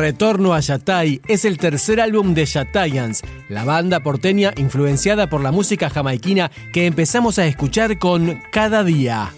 Retorno a Yatay es el tercer álbum de Yatayans, la banda porteña influenciada por la música jamaiquina que empezamos a escuchar con Cada Día.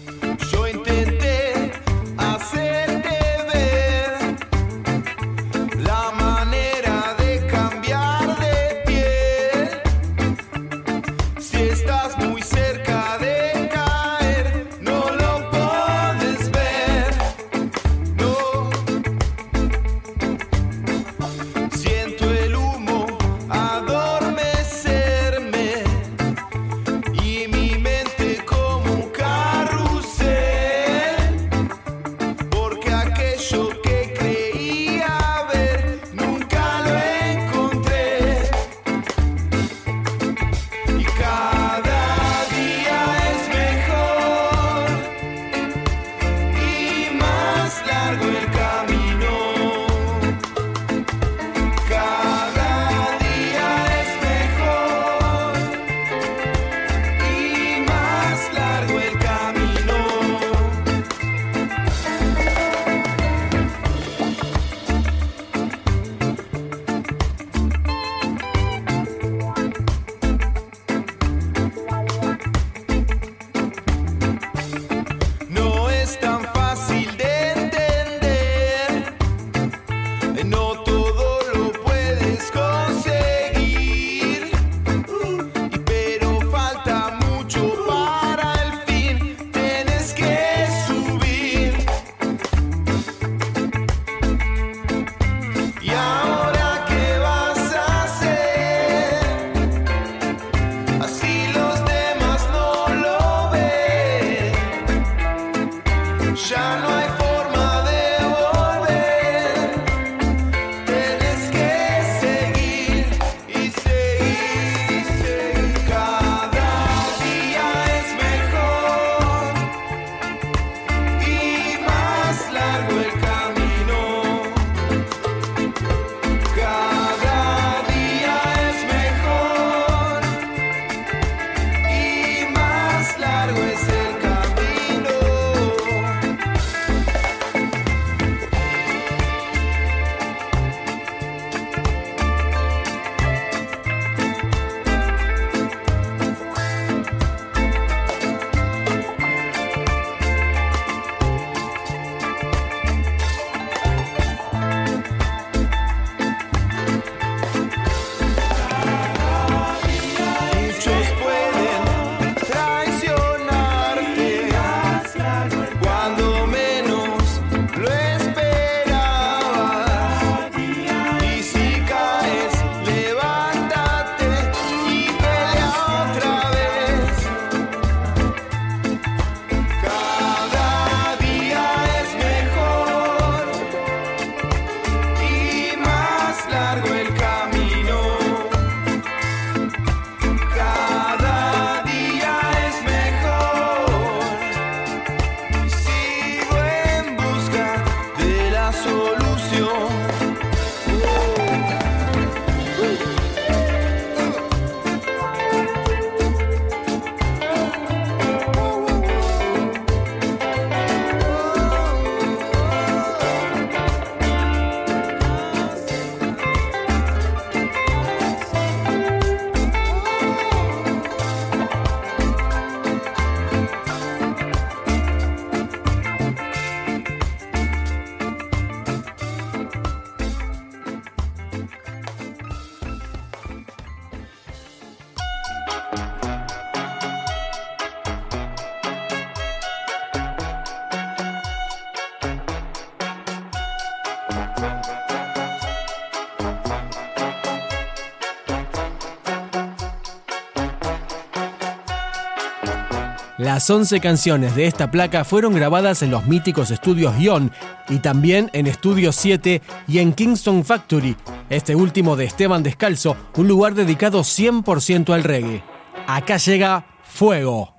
Las 11 canciones de esta placa fueron grabadas en los míticos estudios Ion y también en Estudio 7 y en Kingston Factory, este último de Esteban Descalzo, un lugar dedicado 100% al reggae. Acá llega Fuego.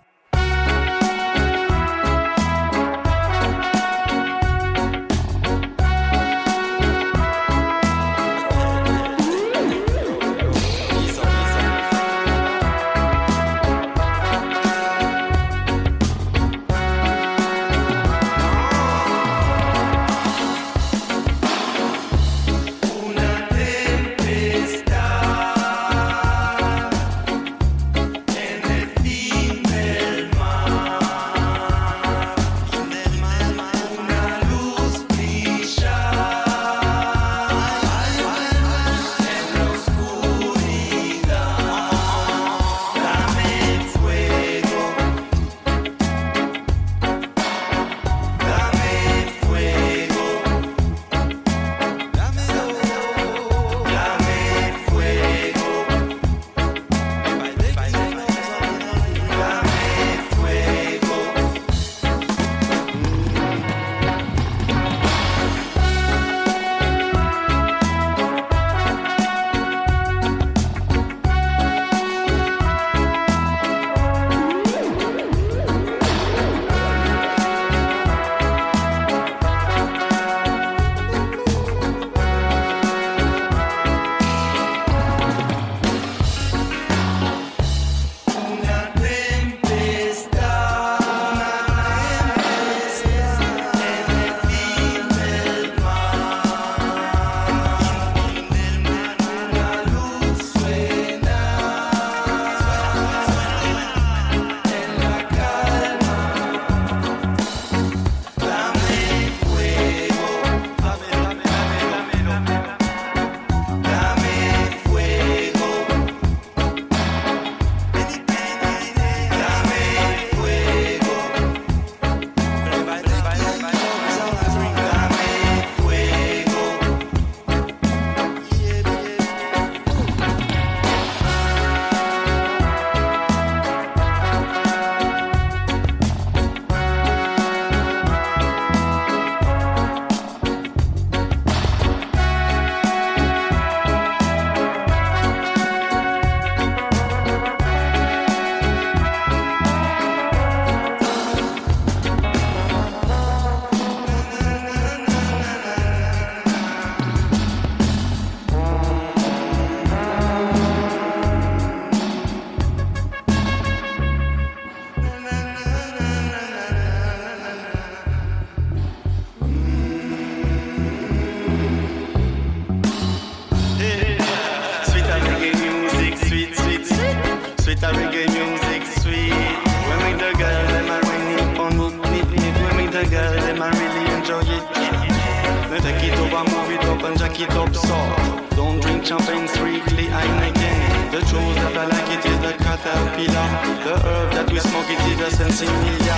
like it up. Don't drink champagne strictly Heineken. The chose that I like it is the caterpillar. The herb that we smoke it is the sensimedia.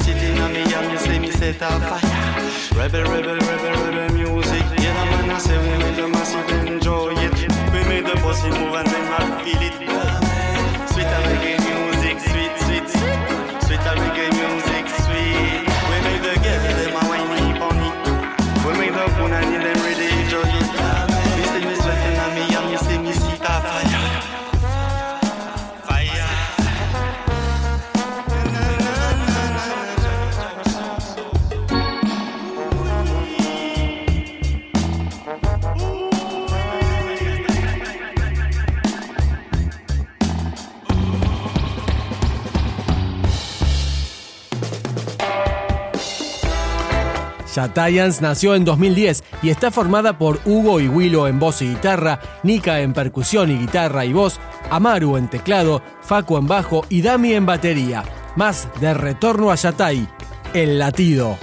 Sitting on me yam, you say me set a fire. Rebel, rebel, rebel, rebel music. Yeah, the man I say we make the massive enjoy it. We make the bossy move and then I feel it. Sweet reggae music, sweet, sweet, sweet. Sweet reggae music, sweet. We make the get them a wine on. We make the punani them Shatayans nació en 2010 y está formada por Hugo y Willow en voz y guitarra, Nika en percusión y guitarra y voz, Amaru en teclado, Facu en bajo y Dami en batería. Más de retorno a Yatay, el latido.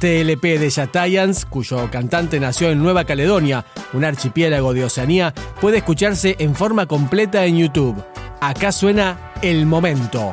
Este LP de Yatayans, cuyo cantante nació en Nueva Caledonia, un archipiélago de Oceanía, puede escucharse en forma completa en YouTube. Acá suena El Momento.